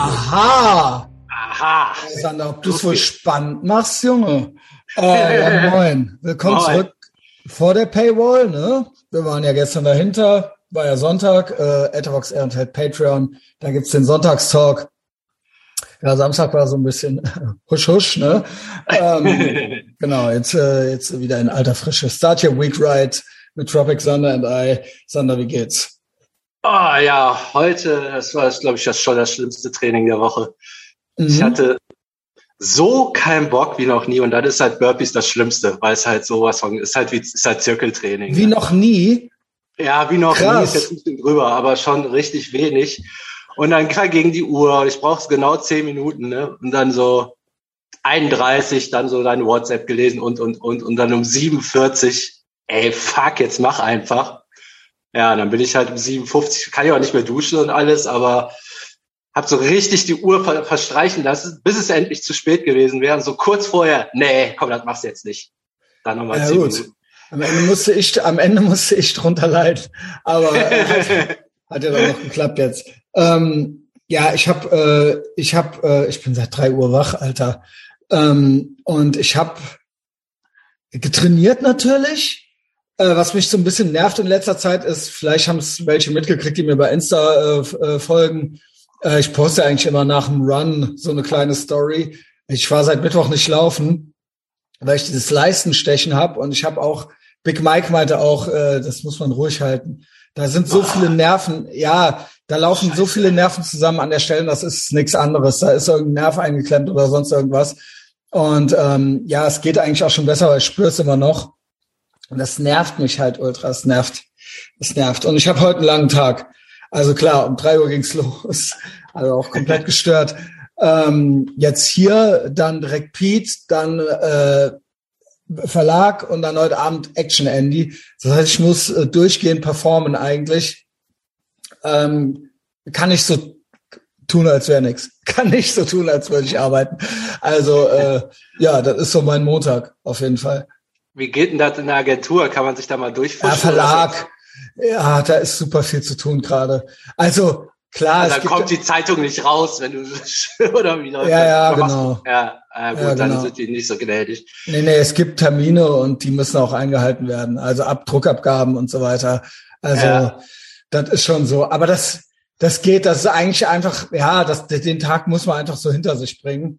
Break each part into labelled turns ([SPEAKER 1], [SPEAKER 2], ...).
[SPEAKER 1] Aha!
[SPEAKER 2] Aha!
[SPEAKER 1] Sander, ob du es wohl spannend machst, Junge. Äh, ja, moin. Willkommen
[SPEAKER 2] Moin.
[SPEAKER 1] zurück vor der Paywall, ne? Wir waren ja gestern dahinter, war ja Sonntag, äh, Etavox Ehrenfeld Patreon, da gibt's den Sonntagstalk. Ja, Samstag war so ein bisschen husch husch, ne? Ähm, genau, jetzt, äh, jetzt wieder in alter Frische. Start your week right mit Tropic Sander and I. Sander, wie geht's?
[SPEAKER 2] Ah ja, heute, das war, glaube ich, das schon das schlimmste Training der Woche. Ich
[SPEAKER 1] Mhm.
[SPEAKER 2] hatte so keinen Bock wie noch nie und dann ist halt Burpees das Schlimmste, weil es halt sowas von, ist halt wie, ist halt Zirkeltraining.
[SPEAKER 1] Wie noch nie?
[SPEAKER 2] Ja, wie noch nie,
[SPEAKER 1] Krass.
[SPEAKER 2] ist jetzt ein bisschen drüber, aber schon richtig wenig. Und dann klar gegen die Uhr, ich brauche genau zehn Minuten, ne? Und dann so 31, dann so dein WhatsApp gelesen und, und, und, und dann um 47, ey, fuck, jetzt mach einfach. Ja, dann bin ich halt um 57, kann ich auch nicht mehr duschen und alles, aber hab so richtig die Uhr ver verstreichen lassen, bis es endlich zu spät gewesen wäre. Und so kurz vorher, nee, komm, das machst du jetzt nicht. Dann nochmal
[SPEAKER 1] Ja, gut.
[SPEAKER 2] Minuten.
[SPEAKER 1] Am Ende musste ich, am Ende musste ich drunter leiden. Aber äh, hat, hat ja dann noch geklappt jetzt. Ähm, ja, ich habe, äh, ich habe, äh, ich bin seit drei Uhr wach, Alter. Ähm, und ich habe getrainiert natürlich. Äh, was mich so ein bisschen nervt in letzter Zeit ist, vielleicht haben es welche mitgekriegt, die mir bei Insta äh, äh, folgen. Äh, ich poste eigentlich immer nach dem Run so eine kleine Story. Ich war seit Mittwoch nicht laufen, weil ich dieses Leistenstechen habe und ich habe auch Big Mike meinte auch, äh, das muss man ruhig halten. Da sind so viele Nerven, ja, da laufen so viele Nerven zusammen an der Stelle, das ist nichts anderes. Da ist irgendein Nerv eingeklemmt oder sonst irgendwas. Und ähm, ja, es geht eigentlich auch schon besser, weil ich spüre es immer noch. Und das nervt mich halt ultra, es nervt. Es nervt. Und ich habe heute einen langen Tag. Also klar, um drei Uhr ging's los. Also auch komplett gestört. Ähm, jetzt hier, dann direkt Pete, dann äh, Verlag und dann heute Abend Action Andy. Das heißt, ich muss äh, durchgehend performen eigentlich. Ähm, kann nicht so tun, als wäre nix. Kann nicht so tun, als würde ich arbeiten. Also äh, ja, das ist so mein Montag auf jeden Fall.
[SPEAKER 2] Wie geht denn das in der Agentur? Kann man sich da mal durchfuschen?
[SPEAKER 1] Ja, Verlag. Ja, da ist super viel zu tun gerade. Also klar,
[SPEAKER 2] Also
[SPEAKER 1] es
[SPEAKER 2] dann kommt die Zeitung nicht raus, wenn du oder wie läuft
[SPEAKER 1] Ja, ja, genau.
[SPEAKER 2] Ja, äh, gut,
[SPEAKER 1] Ja,
[SPEAKER 2] dann
[SPEAKER 1] genau.
[SPEAKER 2] sind die nicht so gnädig.
[SPEAKER 1] Nee, nee, es gibt Termine und die müssen auch eingehalten werden. Also Abdruckabgaben und so weiter. Also
[SPEAKER 2] Ja.
[SPEAKER 1] das ist schon so. Aber das, das geht, das ist eigentlich einfach, ja, das, den Tag muss man einfach so hinter sich bringen.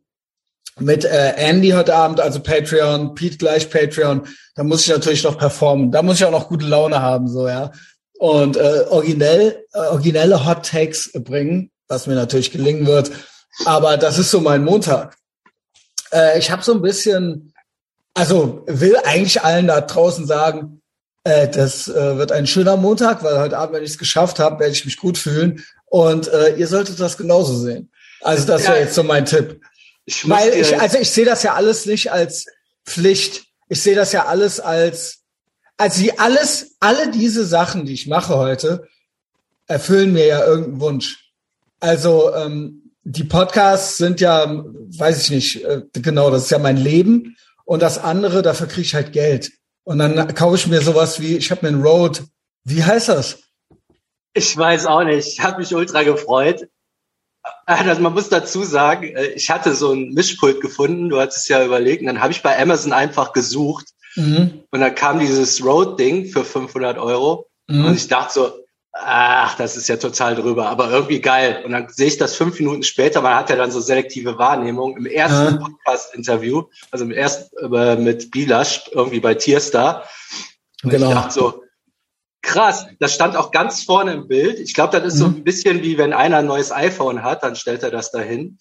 [SPEAKER 1] Mit äh, Andy heute Abend, also Patreon, Pete gleich Patreon, da muss ich natürlich noch performen. Da muss ich auch noch gute Laune haben, so, ja. Und äh, originell, äh, originelle Hot Takes bringen, was mir natürlich gelingen wird. Aber das ist so mein Montag. Äh, ich habe so ein bisschen, also will eigentlich allen da draußen sagen, äh, das äh, wird ein schöner Montag, weil heute Abend, wenn ich es geschafft habe, werde ich mich gut fühlen. Und äh, ihr solltet das genauso sehen. Also das wäre jetzt so mein Tipp.
[SPEAKER 2] Ich
[SPEAKER 1] Weil ich, also ich sehe das ja alles nicht als Pflicht. Ich sehe das ja alles als, also die alles, alle diese Sachen, die ich mache heute, erfüllen mir ja irgendeinen Wunsch. Also ähm, die Podcasts sind ja, weiß ich nicht, äh, genau, das ist ja mein Leben. Und das andere, dafür kriege ich halt Geld. Und dann kaufe ich mir sowas wie, ich habe mir einen Road, wie heißt das?
[SPEAKER 2] ich weiß auch nicht. Ich habe mich ultra gefreut. Also man muss dazu sagen, äh, ich hatte so ein Mischpult gefunden. Du hattest ja überlegt. Und dann habe ich bei Amazon einfach gesucht
[SPEAKER 1] Mhm.
[SPEAKER 2] und dann kam dieses Road-Ding für 500 Euro. Und
[SPEAKER 1] Mhm.
[SPEAKER 2] ich dachte so, ach, das ist ja total drüber, aber irgendwie geil. Und dann sehe ich das fünf Minuten später, man hat ja dann so selektive Wahrnehmung im ersten
[SPEAKER 1] Ja.
[SPEAKER 2] Podcast-Interview, also im ersten äh, mit Bilasch, irgendwie bei Tierstar. Und
[SPEAKER 1] Genau.
[SPEAKER 2] ich dachte so, krass, das stand auch ganz vorne im Bild. Ich glaube, das ist so
[SPEAKER 1] Mhm.
[SPEAKER 2] ein bisschen wie wenn einer ein neues iPhone hat, dann stellt er das dahin.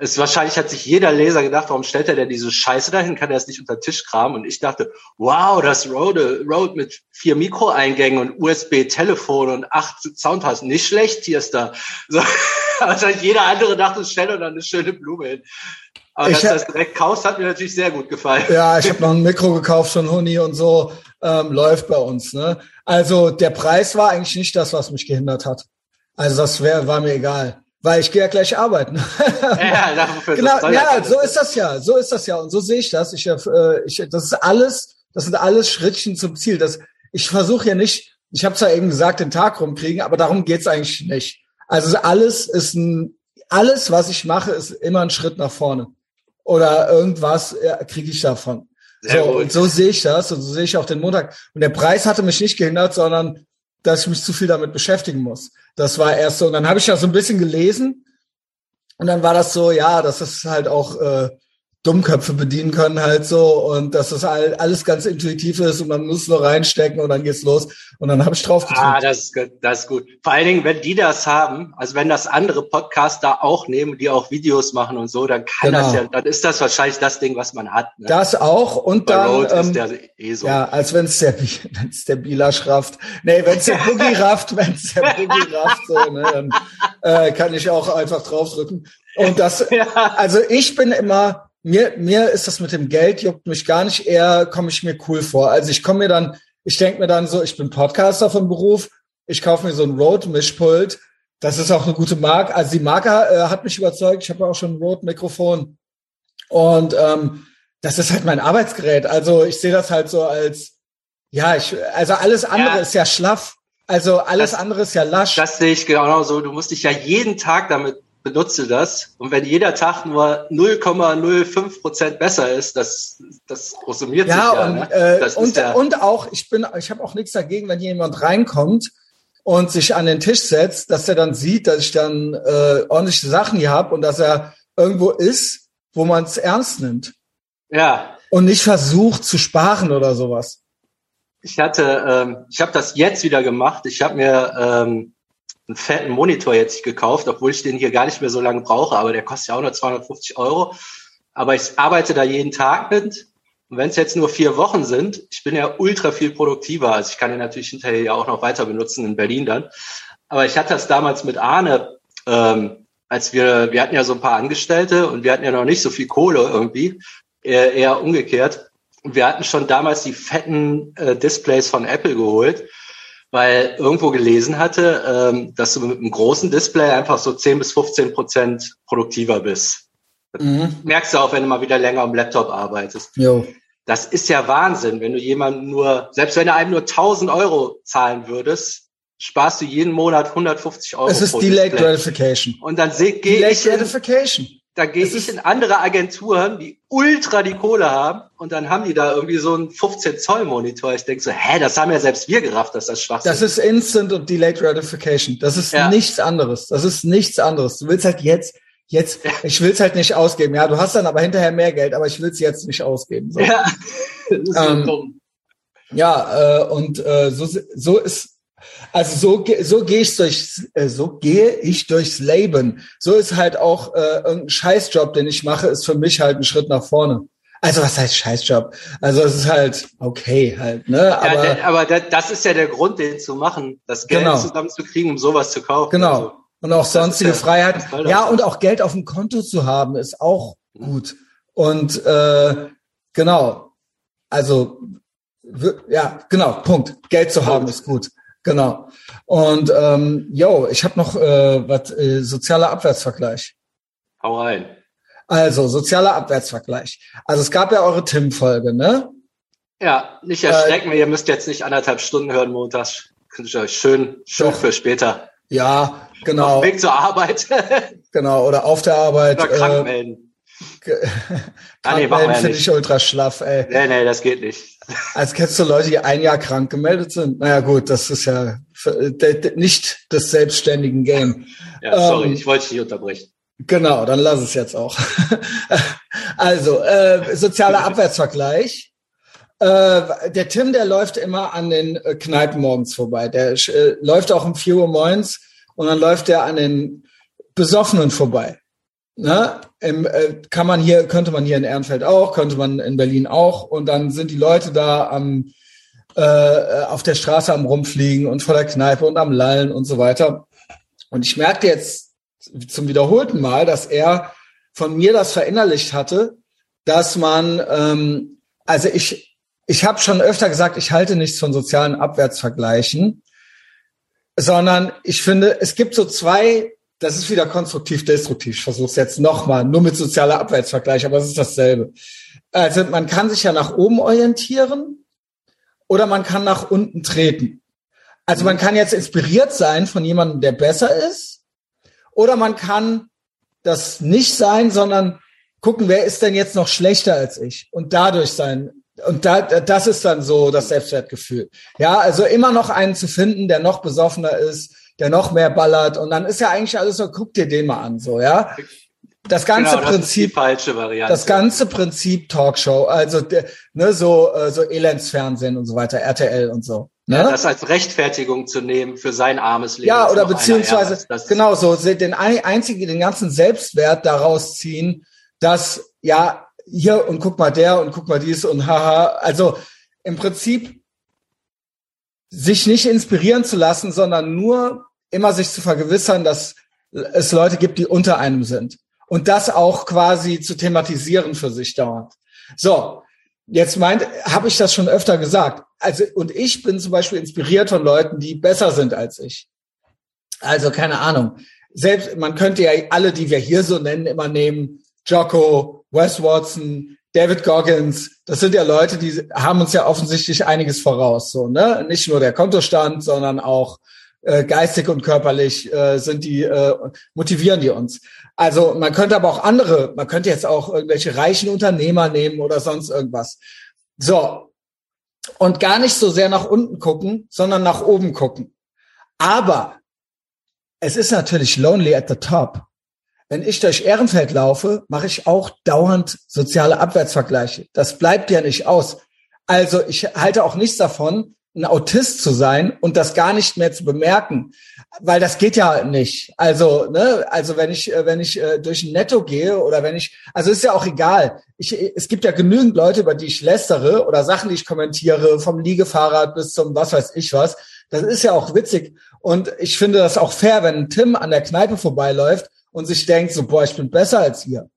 [SPEAKER 2] Es wahrscheinlich hat sich jeder Leser gedacht, warum stellt er denn diese Scheiße dahin? Kann er es nicht unter den Tisch kramen? Und ich dachte, wow, das Rode, Rode mit vier Mikroeingängen und USB-Telefon und acht Soundbars, nicht schlecht, hier ist da. So, wahrscheinlich jeder andere dachte, stell doch da eine schöne Blume hin. Aber
[SPEAKER 1] Ich
[SPEAKER 2] dass du das direkt kaufst, hat mir natürlich sehr gut gefallen.
[SPEAKER 1] Ja, ich habe noch ein Mikro gekauft von Huni und so. Ähm, läuft bei uns. Ne? Also der Preis war eigentlich nicht das, was mich gehindert hat. Also das wär, war mir egal. Weil ich gehe ja gleich arbeiten.
[SPEAKER 2] Ja, dafür
[SPEAKER 1] genau, ja, so ist das ja. So ist das ja. Und so sehe ich das. Ich, äh, ich, das ist alles, das sind alles Schrittchen zum Ziel. Das, ich versuche ja nicht, ich habe zwar eben gesagt, den Tag rumkriegen, aber darum geht's eigentlich nicht. Also alles ist ein, alles, was ich mache, ist immer ein Schritt nach vorne. Oder irgendwas ja, kriege ich davon.
[SPEAKER 2] Sehr
[SPEAKER 1] so, und so sehe ich das und so sehe ich auch den Montag. Und der Preis hatte mich nicht gehindert, sondern dass ich mich zu viel damit beschäftigen muss. Das war erst so. Und dann habe ich ja so ein bisschen gelesen und dann war das so, ja, das ist halt auch äh, Dummköpfe bedienen können halt so und dass das all- alles ganz intuitiv ist und man muss nur reinstecken und dann geht's los und dann habe ich drauf gedrückt.
[SPEAKER 2] Ah, das ist, gut, das ist gut. Vor allen Dingen, wenn die das haben, also wenn das andere Podcaster auch nehmen, die auch Videos machen und so, dann kann
[SPEAKER 1] Genau.
[SPEAKER 2] das ja, dann ist das wahrscheinlich das Ding, was man hat. Ne?
[SPEAKER 1] Das auch und
[SPEAKER 2] Bei
[SPEAKER 1] dann
[SPEAKER 2] Rhodes
[SPEAKER 1] ähm,
[SPEAKER 2] ist der eh so.
[SPEAKER 1] ja, als wenn es der wenn's der Bilasch rafft. Nee, wenn es der Boogie rafft, wenn es der Boogie rafft, so, ne, dann äh, kann ich auch einfach draufdrücken. Und das
[SPEAKER 2] Ja.
[SPEAKER 1] also ich bin immer mir mir ist das mit dem Geld juckt mich gar nicht, eher komme ich mir cool vor. Also ich komme mir dann ich denke mir dann so, ich bin Podcaster von Beruf, ich kaufe mir so ein Rode Mischpult. Das ist auch eine gute Marke. Also die Marke äh, hat mich überzeugt. Ich habe auch schon ein Rode Mikrofon. Und ähm, das ist halt mein Arbeitsgerät. Also ich sehe das halt so als, ja, ich, also alles andere
[SPEAKER 2] Ja.
[SPEAKER 1] ist ja schlaff. Also alles
[SPEAKER 2] Das-
[SPEAKER 1] andere ist ja lasch.
[SPEAKER 2] Das sehe ich genau so. Du musst dich ja jeden Tag damit benutze das. Und wenn jeder Tag nur 0,05 Prozent besser ist, das, das summiert
[SPEAKER 1] ja,
[SPEAKER 2] sich ja.
[SPEAKER 1] und,
[SPEAKER 2] ne?
[SPEAKER 1] äh, und,
[SPEAKER 2] ja,
[SPEAKER 1] und auch, ich bin, ich habe auch nichts dagegen, wenn jemand reinkommt und sich an den Tisch setzt, dass er dann sieht, dass ich dann äh, ordentliche Sachen hier habe und dass er irgendwo ist, wo man es ernst nimmt.
[SPEAKER 2] ja.
[SPEAKER 1] Und nicht versucht zu sparen oder sowas.
[SPEAKER 2] Ich hatte, ähm, ich habe das jetzt wieder gemacht. Ich habe mir ähm, einen fetten Monitor jetzt gekauft, obwohl ich den hier gar nicht mehr so lange brauche, aber der kostet ja auch nur 250 Euro. Aber ich arbeite da jeden Tag mit. Und wenn es jetzt nur vier Wochen sind, ich bin ja ultra viel produktiver. Also ich kann den natürlich hinterher ja auch noch weiter benutzen in Berlin dann. Aber ich hatte das damals mit Arne, ähm, als wir, wir hatten ja so ein paar Angestellte und wir hatten ja noch nicht so viel Kohle irgendwie, eher, eher umgekehrt. Und wir hatten schon damals die fetten äh, Displays von Apple geholt, weil irgendwo gelesen hatte, ähm, dass du mit einem großen Display einfach so 10 bis 15 Prozent produktiver bist.
[SPEAKER 1] Mhm.
[SPEAKER 2] Merkst du auch, wenn du mal wieder länger am Laptop arbeitest.
[SPEAKER 1] Jo.
[SPEAKER 2] Das ist ja Wahnsinn, wenn du jemanden nur, selbst wenn du einem nur 1000 Euro zahlen würdest, sparst du jeden Monat 150 Euro.
[SPEAKER 1] Es ist Delayed
[SPEAKER 2] Display.
[SPEAKER 1] Gratification.
[SPEAKER 2] Und dann
[SPEAKER 1] Delayed
[SPEAKER 2] ich, in,
[SPEAKER 1] Gratification.
[SPEAKER 2] Da gehe ich
[SPEAKER 1] ist-
[SPEAKER 2] in andere Agenturen, die ultra die Kohle haben und dann haben die da irgendwie so einen 15 Zoll Monitor. Ich denke so, hä, das haben ja selbst wir gerafft, dass das Schwachsinn
[SPEAKER 1] Das ist Instant und Delayed Gratification. Das ist
[SPEAKER 2] Ja.
[SPEAKER 1] nichts anderes. Das ist nichts anderes. Du willst halt jetzt, jetzt, ich will es halt nicht ausgeben. Ja, du hast dann aber hinterher mehr Geld, aber ich will es jetzt nicht ausgeben. So.
[SPEAKER 2] Ja, das ist so
[SPEAKER 1] Ähm,
[SPEAKER 2] dumm.
[SPEAKER 1] Ja, äh, und äh, so, so ist, also so, ge- so gehe ich durch, äh, so gehe ich durchs Leben. So ist halt auch äh, irgendein Scheißjob, den ich mache, ist für mich halt ein Schritt nach vorne. Also was heißt Scheißjob? Also es ist halt okay halt, ne?
[SPEAKER 2] Ja,
[SPEAKER 1] Aber
[SPEAKER 2] der, aber das ist ja der Grund, den zu machen, das Geld
[SPEAKER 1] Genau.
[SPEAKER 2] zusammenzukriegen, um sowas zu kaufen.
[SPEAKER 1] Genau.
[SPEAKER 2] Also,
[SPEAKER 1] Und auch sonstige
[SPEAKER 2] ja-
[SPEAKER 1] Freiheit. Ja,
[SPEAKER 2] das.
[SPEAKER 1] und auch Geld auf dem Konto zu haben, ist auch gut. Und äh, genau, also ja, genau, Punkt. Geld zu haben ist gut. Genau. Und ähm, yo, ich habe noch äh, was äh, sozialer Abwärtsvergleich.
[SPEAKER 2] hau rein.
[SPEAKER 1] Also sozialer Abwärtsvergleich. Also es gab ja eure Tim-Folge, ne?
[SPEAKER 2] Ja, nicht
[SPEAKER 1] Äh,
[SPEAKER 2] erschrecken, ihr müsst jetzt nicht anderthalb Stunden hören montags. Könnt ihr euch schön, schön
[SPEAKER 1] Doch.
[SPEAKER 2] für später.
[SPEAKER 1] Ja,
[SPEAKER 2] Auf
[SPEAKER 1] genau,
[SPEAKER 2] dem Weg zur Arbeit
[SPEAKER 1] genau. Oder auf der Arbeit.
[SPEAKER 2] oder krank
[SPEAKER 1] Äh,
[SPEAKER 2] melden.
[SPEAKER 1] ge-
[SPEAKER 2] Ah, nee, ja
[SPEAKER 1] finde
[SPEAKER 2] nicht.
[SPEAKER 1] ich ultra schlaff, ey.
[SPEAKER 2] Nee, nee, das geht nicht.
[SPEAKER 1] Als kennst du Leute, die ein Jahr krank gemeldet sind? Naja gut, das ist ja nicht des selbstständigen Game.
[SPEAKER 2] Ja, sorry,
[SPEAKER 1] Ähm,
[SPEAKER 2] ich wollte dich nicht unterbrechen.
[SPEAKER 1] Genau, dann lass es jetzt auch. also, äh, sozialer Abwärtsvergleich. Äh, der Tim, der läuft immer an den äh, Kneipen morgens vorbei. Der äh, läuft auch um 4 Uhr morgens und dann läuft er an den Besoffenen vorbei. Ne? Im, äh, kann man hier, könnte man hier in Ehrenfeld auch, könnte man in Berlin auch. Und dann sind die Leute da am äh, auf der Straße am rumfliegen und vor der Kneipe und am Lallen und so weiter. Und ich merkte jetzt zum wiederholten Mal, dass er von mir das verinnerlicht hatte, dass man, ähm, also ich, ich habe schon öfter gesagt, ich halte nichts von sozialen Abwärtsvergleichen, sondern ich finde, es gibt so zwei, das ist wieder konstruktiv-destruktiv, ich versuche es jetzt nochmal, nur mit sozialer Abwärtsvergleich, aber es ist dasselbe. Also man kann sich ja nach oben orientieren oder man kann nach unten treten. Also man kann jetzt inspiriert sein von jemandem, der besser ist, oder man kann das nicht sein, sondern gucken, wer ist denn jetzt noch schlechter als ich und dadurch sein. Und da, das ist dann so das Selbstwertgefühl. Ja, also immer noch einen zu finden, der noch besoffener ist, der noch mehr ballert und dann ist ja eigentlich alles so, guck dir den mal an, so, ja. Das ganze genau, das Prinzip,
[SPEAKER 2] falsche Variante.
[SPEAKER 1] Das ganze Prinzip Talkshow, also ne, so äh, so Elendsfernsehen und so weiter, RTL und so. Ne?
[SPEAKER 2] Ja, das als Rechtfertigung zu nehmen für sein armes Leben.
[SPEAKER 1] Ja, oder beziehungsweise genau so den einzigen, den ganzen Selbstwert daraus ziehen, dass ja hier und guck mal der und guck mal dies und haha. Also im Prinzip sich nicht inspirieren zu lassen, sondern nur immer sich zu vergewissern, dass es Leute gibt, die unter einem sind und das auch quasi zu thematisieren für sich dauert. So, jetzt meint, habe ich das schon öfter gesagt. Also, und ich bin zum Beispiel inspiriert von Leuten, die besser sind als ich. Also, keine Ahnung. Selbst, man könnte ja alle, die wir hier so nennen, immer nehmen. Jocko, Wes Watson, David Goggins. Das sind ja Leute, die haben uns ja offensichtlich einiges voraus, so, ne? Nicht nur der Kontostand, sondern auch äh, geistig und körperlich äh, sind die, äh, motivieren die uns. Also man könnte aber auch andere, man könnte jetzt auch irgendwelche reichen Unternehmer nehmen oder sonst irgendwas. So. Und gar nicht so sehr nach unten gucken, sondern nach oben gucken. Aber es ist natürlich lonely at the top. Wenn ich durch Ehrenfeld laufe, mache ich auch dauernd soziale Abwärtsvergleiche. Das bleibt ja nicht aus. Also ich halte auch nichts davon, ein Autist zu sein und das gar nicht mehr zu bemerken, weil das geht ja nicht. Also, ne, also wenn ich äh, wenn ich äh, durch ein Netto gehe oder wenn ich, also ist ja auch egal. Ich, es gibt ja genügend Leute, über die ich lästere oder Sachen, die ich kommentiere, vom Liegefahrrad bis zum was weiß ich was. Das ist ja auch witzig und ich finde das auch fair, wenn Tim an der Kneipe vorbeiläuft und sich denkt so, boah, ich bin besser als ihr.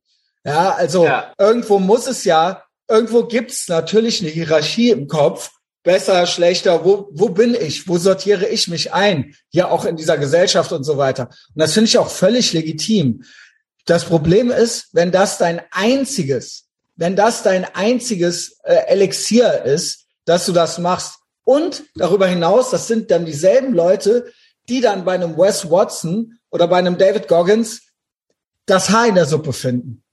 [SPEAKER 1] Ja, also ja. irgendwo muss es ja, irgendwo gibt's natürlich eine Hierarchie im Kopf besser, schlechter, wo, wo bin ich, wo sortiere ich mich ein, hier auch in dieser Gesellschaft und so weiter. Und das finde ich auch völlig legitim. Das Problem ist, wenn das dein einziges, wenn das dein einziges äh, Elixier ist, dass du das machst. Und darüber hinaus, das sind dann dieselben Leute, die dann bei einem Wes Watson oder bei einem David Goggins das Haar in der Suppe finden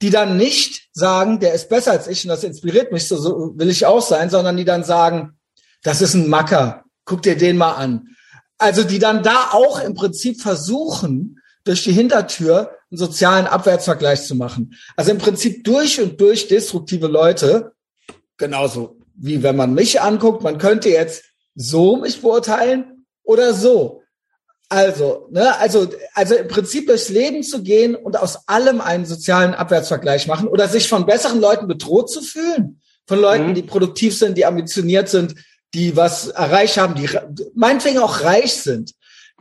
[SPEAKER 1] die dann nicht sagen, der ist besser als ich und das inspiriert mich, so, so will ich auch sein, sondern die dann sagen, das ist ein Macker, guck dir den mal an. Also die dann da auch im Prinzip versuchen, durch die Hintertür einen sozialen Abwärtsvergleich zu machen. Also im Prinzip durch und durch destruktive Leute, genauso wie wenn man mich anguckt, man könnte jetzt so mich beurteilen oder so. Also, ne, also, also im Prinzip durchs Leben zu gehen und aus allem einen sozialen Abwärtsvergleich machen oder sich von besseren Leuten bedroht zu fühlen, von Leuten, mhm. die produktiv sind, die ambitioniert sind, die was erreicht haben, die meinetwegen auch reich sind,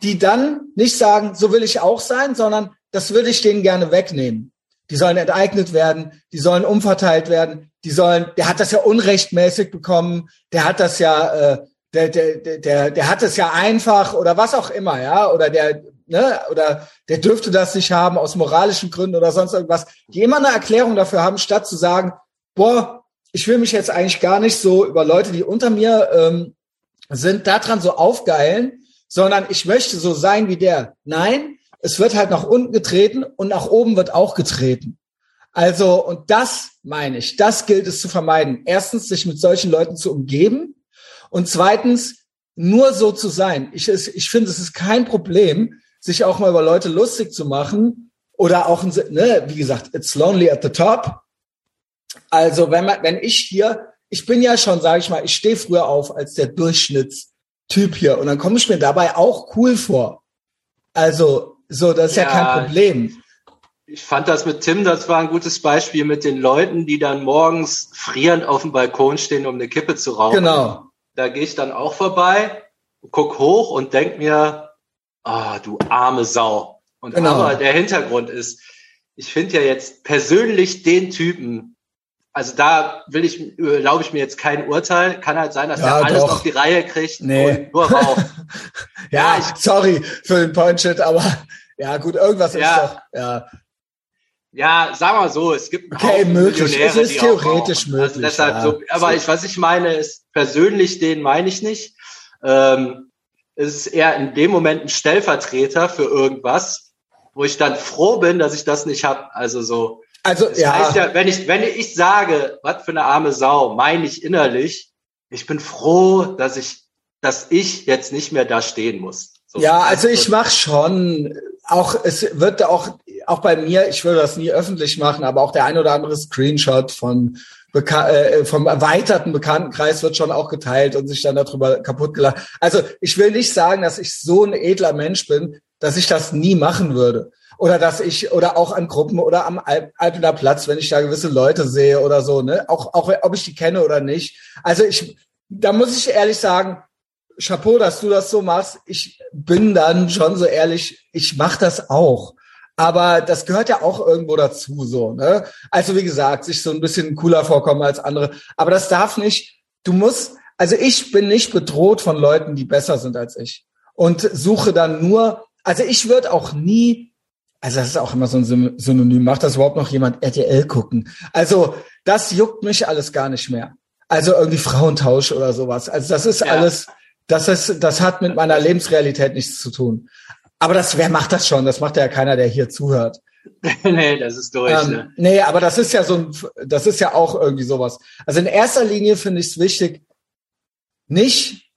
[SPEAKER 1] die dann nicht sagen, so will ich auch sein, sondern das würde ich denen gerne wegnehmen. Die sollen enteignet werden, die sollen umverteilt werden, die sollen, der hat das ja unrechtmäßig bekommen, der hat das ja, äh, der, der, der, der hat es ja einfach oder was auch immer, ja, oder der, ne, oder der dürfte das nicht haben aus moralischen Gründen oder sonst irgendwas, immer eine Erklärung dafür haben, statt zu sagen, boah, ich will mich jetzt eigentlich gar nicht so über Leute, die unter mir ähm, sind, daran so aufgeilen, sondern ich möchte so sein wie der. Nein, es wird halt nach unten getreten und nach oben wird auch getreten. Also, und das meine ich, das gilt es zu vermeiden. Erstens, sich mit solchen Leuten zu umgeben, und zweitens, nur so zu sein. Ich, ich finde, es ist kein Problem, sich auch mal über Leute lustig zu machen oder auch, ne, wie gesagt, it's lonely at the top. Also wenn man, wenn ich hier, ich bin ja schon, sage ich mal, ich stehe früher auf als der Durchschnittstyp hier und dann komme ich mir dabei auch cool vor. Also so, das ist ja, ja kein Problem.
[SPEAKER 2] Ich fand das mit Tim, das war ein gutes Beispiel mit den Leuten, die dann morgens frierend auf dem Balkon stehen, um eine Kippe zu rauchen.
[SPEAKER 1] Genau
[SPEAKER 2] da gehe ich dann auch vorbei, guck hoch und denk mir, ah, oh, du arme Sau. Und genau. aber der Hintergrund ist, ich finde ja jetzt persönlich den Typen, also da will ich, erlaube ich mir jetzt kein Urteil. Kann halt sein, dass ja, er alles doch. auf die Reihe kriegt
[SPEAKER 1] nee. und nur raucht. ja, ja, ich, sorry für den Point-Shit, aber ja, gut, irgendwas ja. ist doch, ja.
[SPEAKER 2] Ja, sagen wir so, es gibt
[SPEAKER 1] okay, möglich. Es ist theoretisch
[SPEAKER 2] also möglich. Also deshalb ja. so, aber ich, was ich meine, ist persönlich den meine ich nicht. Ähm, es ist eher in dem Moment ein Stellvertreter für irgendwas, wo ich dann froh bin, dass ich das nicht habe. Also so.
[SPEAKER 1] Also
[SPEAKER 2] Das
[SPEAKER 1] ja,
[SPEAKER 2] heißt ja, wenn ich, wenn ich sage, was für eine arme Sau, meine ich innerlich, ich bin froh, dass ich, dass ich jetzt nicht mehr da stehen muss. So.
[SPEAKER 1] ja, also ich mach schon auch, es wird auch, auch bei mir, ich würde das nie öffentlich machen, aber auch der ein oder andere Screenshot von Beka äh, vom erweiterten Bekanntenkreis wird schon auch geteilt und sich dann darüber kaputt gelacht. Also ich will nicht sagen, dass ich so ein edler Mensch bin, dass ich das nie machen würde. Oder dass ich, oder auch an Gruppen oder am Alp Alpener Platz, wenn ich da gewisse Leute sehe oder so, ne? Auch, auch ob ich die kenne oder nicht. Also ich, da muss ich ehrlich sagen, Chapeau, dass du das so machst. Ich bin dann schon so ehrlich, ich mache das auch. Aber das gehört ja auch irgendwo dazu, so, ne? Also wie gesagt, sich so ein bisschen cooler vorkommen als andere. Aber das darf nicht, du musst, also ich bin nicht bedroht von Leuten, die besser sind als ich. Und suche dann nur, also ich würde auch nie, also das ist auch immer so ein Syn- Synonym, macht das überhaupt noch jemand RTL gucken? Also das juckt mich alles gar nicht mehr. Also irgendwie Frauentausch oder sowas. Also das ist
[SPEAKER 2] Ja.
[SPEAKER 1] alles, das ist, das hat mit meiner Lebensrealität nichts zu tun. Aber das, wer macht das schon? Das macht ja keiner, der hier zuhört.
[SPEAKER 2] nee, das ist durch.
[SPEAKER 1] Ähm,
[SPEAKER 2] ne?
[SPEAKER 1] nee, aber das ist ja so ein, das ist ja auch irgendwie sowas. Also in erster Linie finde ich es wichtig, nicht,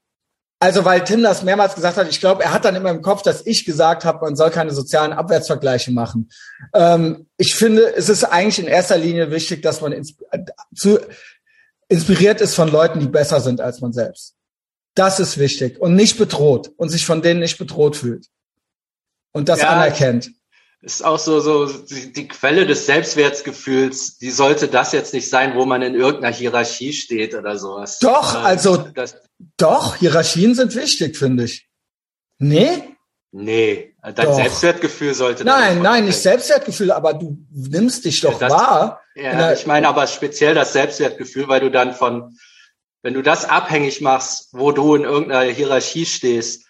[SPEAKER 1] also weil Tim das mehrmals gesagt hat, ich glaube, er hat dann immer im Kopf, dass ich gesagt habe, man soll keine sozialen Abwärtsvergleiche machen. Ähm, ich finde, es ist eigentlich in erster Linie wichtig, dass man ins, äh, zu, inspiriert ist von Leuten, die besser sind als man selbst. Das ist wichtig und nicht bedroht und sich von denen nicht bedroht fühlt. Und das
[SPEAKER 2] Ja,
[SPEAKER 1] anerkennt.
[SPEAKER 2] ist auch so, so die, die Quelle des Selbstwertgefühls, die sollte das jetzt nicht sein, wo man in irgendeiner Hierarchie steht oder sowas.
[SPEAKER 1] Doch,
[SPEAKER 2] Äh,
[SPEAKER 1] also-
[SPEAKER 2] Das,
[SPEAKER 1] Doch, Hierarchien sind wichtig, finde ich. Nee?
[SPEAKER 2] nee, dein
[SPEAKER 1] Doch.
[SPEAKER 2] Selbstwertgefühl sollte.
[SPEAKER 1] Nein, nein, nicht Selbstwertgefühl, aber du nimmst dich doch
[SPEAKER 2] Das-
[SPEAKER 1] wahr.
[SPEAKER 2] Ja, ich meine aber speziell das Selbstwertgefühl, weil du dann von, wenn du das abhängig machst, wo du in irgendeiner Hierarchie stehst,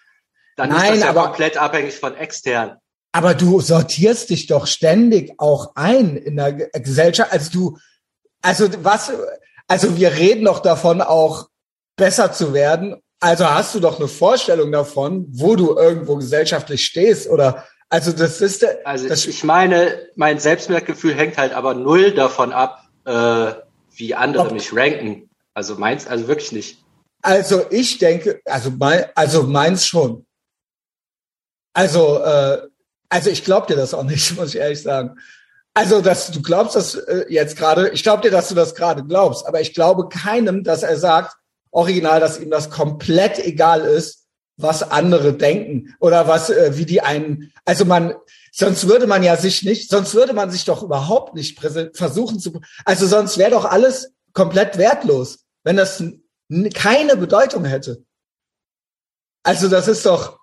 [SPEAKER 2] dann
[SPEAKER 1] Nein,
[SPEAKER 2] ist das ja
[SPEAKER 1] aber-
[SPEAKER 2] komplett abhängig von extern.
[SPEAKER 1] Aber du sortierst dich doch ständig auch ein in der Ge- Gesellschaft. Also du, also was, also wir reden doch davon, auch besser zu werden. Also hast du doch eine Vorstellung davon, wo du irgendwo gesellschaftlich stehst oder, also das ist, der-
[SPEAKER 2] Also
[SPEAKER 1] das,
[SPEAKER 2] ich meine, mein Selbstwertgefühl hängt halt aber null davon ab, äh, wie andere
[SPEAKER 1] Ob-
[SPEAKER 2] mich ranken. Also meins, also wirklich nicht.
[SPEAKER 1] Also ich denke, also mein, also meins schon. Also, äh, also ich glaube dir das auch nicht, muss ich ehrlich sagen. Also, dass du glaubst das äh, jetzt gerade, ich glaube dir, dass du das gerade glaubst, aber ich glaube keinem, dass er sagt, original, dass ihm das komplett egal ist, was andere denken oder was, äh, wie die einen, also man, sonst würde man ja sich nicht, sonst würde man sich doch überhaupt nicht versuchen zu, also sonst wäre doch alles komplett wertlos, wenn das keine Bedeutung hätte. Also das ist doch,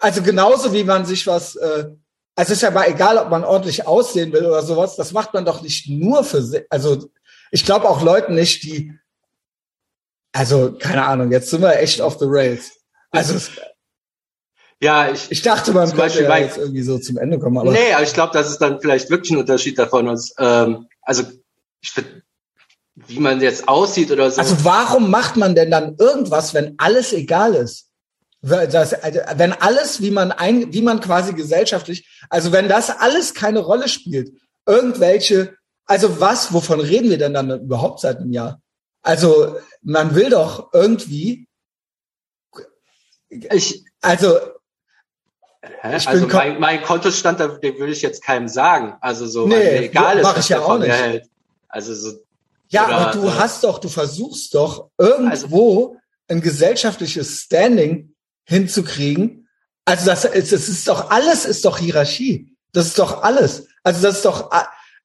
[SPEAKER 1] also genauso wie man sich was, äh, also es ist ja mal egal, ob man ordentlich aussehen will oder sowas, das macht man doch nicht nur für, also ich glaube auch Leuten nicht, die, also keine Ahnung, jetzt sind wir echt off the rails. Also es,
[SPEAKER 2] Ja, ich,
[SPEAKER 1] ich dachte, man könnte ja jetzt irgendwie so zum Ende kommen, aber
[SPEAKER 2] nee, aber ich glaube, das ist dann vielleicht wirklich ein Unterschied davon. Und, ähm, also ich find, wie man jetzt aussieht oder so.
[SPEAKER 1] Also warum macht man denn dann irgendwas, wenn alles egal ist? Das, also wenn alles, wie man ein, wie man quasi gesellschaftlich, also wenn das alles keine Rolle spielt, irgendwelche, also was, wovon reden wir denn dann überhaupt seit einem Jahr? Also man will doch irgendwie,
[SPEAKER 2] ich,
[SPEAKER 1] also
[SPEAKER 2] hä?
[SPEAKER 1] Ich
[SPEAKER 2] also mein, mein Kontostand, den würde ich jetzt keinem sagen. Also so,
[SPEAKER 1] Nee,
[SPEAKER 2] egal ist,
[SPEAKER 1] mach ich ja auch nicht.
[SPEAKER 2] hält. Also so,
[SPEAKER 1] ja,
[SPEAKER 2] Oder,
[SPEAKER 1] aber du
[SPEAKER 2] äh,
[SPEAKER 1] hast doch, du versuchst doch irgendwo ein gesellschaftliches Standing hinzukriegen. Also das, ist- das ist doch alles, ist doch Hierarchie. Das ist doch alles. Also das ist doch,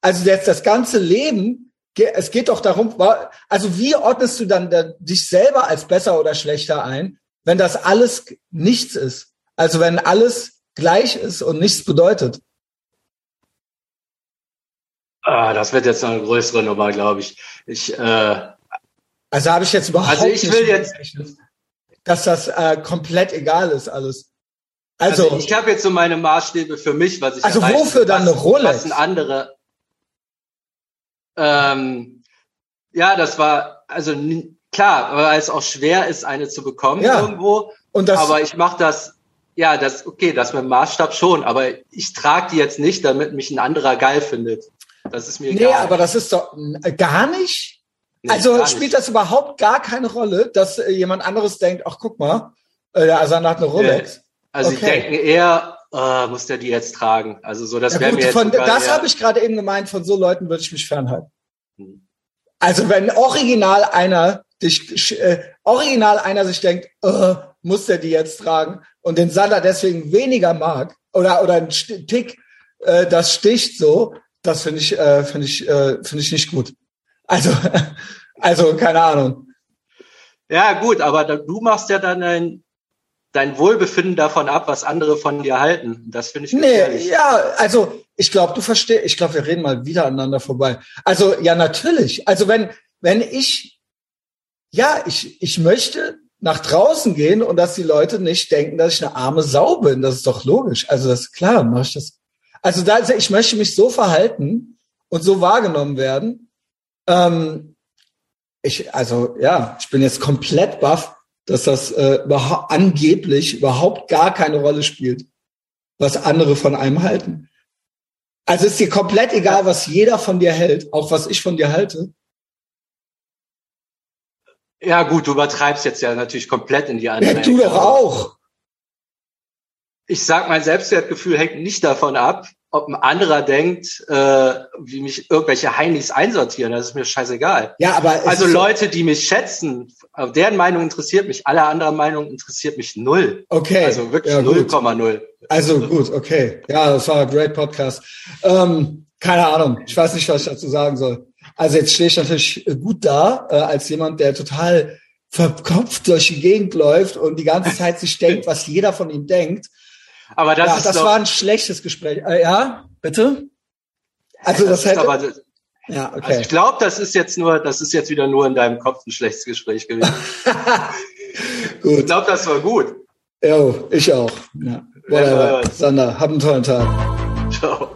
[SPEAKER 1] also jetzt das ganze Leben, es geht doch darum, also wie ordnest du dann da, dich selber als besser oder schlechter ein, wenn das alles nichts ist? Also wenn alles gleich ist und nichts bedeutet.
[SPEAKER 2] ah, das wird jetzt noch eine größere Nummer, glaube ich. Ich, äh,
[SPEAKER 1] Also habe ich jetzt überhaupt
[SPEAKER 2] Also ich
[SPEAKER 1] nicht
[SPEAKER 2] will jetzt-
[SPEAKER 1] gerechnet, dass das äh, komplett egal ist alles. Also,
[SPEAKER 2] Also, ich habe jetzt so meine Maßstäbe für mich, was ich
[SPEAKER 1] Also wofür dann
[SPEAKER 2] was,
[SPEAKER 1] eine Rolex?
[SPEAKER 2] Was ein andere. Ähm, ja, das war also klar, weil es auch schwer ist, eine zu bekommen
[SPEAKER 1] Ja.
[SPEAKER 2] irgendwo.
[SPEAKER 1] und das
[SPEAKER 2] aber ich mache das Ja, das, okay, das mit dem Maßstab schon, aber ich trage die jetzt nicht, damit mich ein anderer geil findet. Das ist mir
[SPEAKER 1] Nee,
[SPEAKER 2] egal.
[SPEAKER 1] aber das ist doch äh, gar nicht. Also spielt das überhaupt gar keine Rolle, dass äh, jemand anderes denkt, ach guck mal, äh, der Asan hat eine Rolex.
[SPEAKER 2] Also ich
[SPEAKER 1] Okay.
[SPEAKER 2] denke eher, äh, muss der die jetzt tragen? Also so, das
[SPEAKER 1] Ja,
[SPEAKER 2] wäre
[SPEAKER 1] gut,
[SPEAKER 2] mir jetzt
[SPEAKER 1] von, das habe ich gerade eben gemeint, von so Leuten würde ich mich fernhalten.
[SPEAKER 2] Hm.
[SPEAKER 1] Also wenn original einer dich, äh, original einer sich denkt, äh, muss der die jetzt tragen und den Sander deswegen weniger mag oder oder ein Tick, äh, das sticht so, das finde ich äh, finde ich äh, finde ich nicht gut. Also also keine Ahnung.
[SPEAKER 2] Ja, gut, aber du machst ja dann dein, dein Wohlbefinden davon ab, was andere von dir halten. Das finde ich
[SPEAKER 1] Nee,
[SPEAKER 2] gefährlich.
[SPEAKER 1] ja, also ich glaube, du verstehst, ich glaube, wir reden mal wieder aneinander vorbei. Also ja, natürlich. Also wenn, wenn ich, ja, ich, ich möchte nach draußen gehen und dass die Leute nicht denken, dass ich eine arme Sau bin. Das ist doch logisch. Also das ist klar, mache ich das. Also da, ich möchte mich so verhalten und so wahrgenommen werden. Ähm, ich, also ja, ich bin jetzt komplett baff, dass das äh, überha angeblich überhaupt gar keine Rolle spielt was andere von einem halten. Also ist dir komplett egal, was jeder von dir hält, auch was ich von dir halte.
[SPEAKER 2] Ja, gut, du übertreibst jetzt ja natürlich komplett in die andere
[SPEAKER 1] Ja, du doch auch.
[SPEAKER 2] Ich sag, mein Selbstwertgefühl hängt nicht davon ab, ob ein anderer denkt, äh, wie mich irgendwelche Heinis einsortieren. Das ist mir scheißegal.
[SPEAKER 1] Ja, aber
[SPEAKER 2] Also Leute, die mich schätzen, deren Meinung interessiert mich, alle anderen Meinung interessiert mich null.
[SPEAKER 1] Okay.
[SPEAKER 2] Also wirklich
[SPEAKER 1] ja, gut.
[SPEAKER 2] 0,0.
[SPEAKER 1] Also gut, okay. Ja, das war ein great Podcast. Ähm, keine Ahnung. Ich weiß nicht, was ich dazu sagen soll. Also jetzt stehe ich natürlich gut da, äh, als jemand, der total verkopft durch die Gegend läuft und die ganze Zeit sich denkt, was jeder von ihm denkt.
[SPEAKER 2] Aber das
[SPEAKER 1] ja,
[SPEAKER 2] ist
[SPEAKER 1] das
[SPEAKER 2] doch,
[SPEAKER 1] war ein schlechtes Gespräch. Äh, ja, bitte? Also das,
[SPEAKER 2] ist
[SPEAKER 1] hätte.
[SPEAKER 2] aber,
[SPEAKER 1] ja,
[SPEAKER 2] also
[SPEAKER 1] okay.
[SPEAKER 2] ich glaube, das ist jetzt nur, das ist jetzt wieder nur in deinem Kopf ein schlechtes Gespräch gewesen. Ich
[SPEAKER 1] gut.
[SPEAKER 2] glaube, das war gut.
[SPEAKER 1] Jo, ich auch. Ja. Whatever.
[SPEAKER 2] Ja.
[SPEAKER 1] Sander, hab einen tollen Tag.
[SPEAKER 2] Ciao.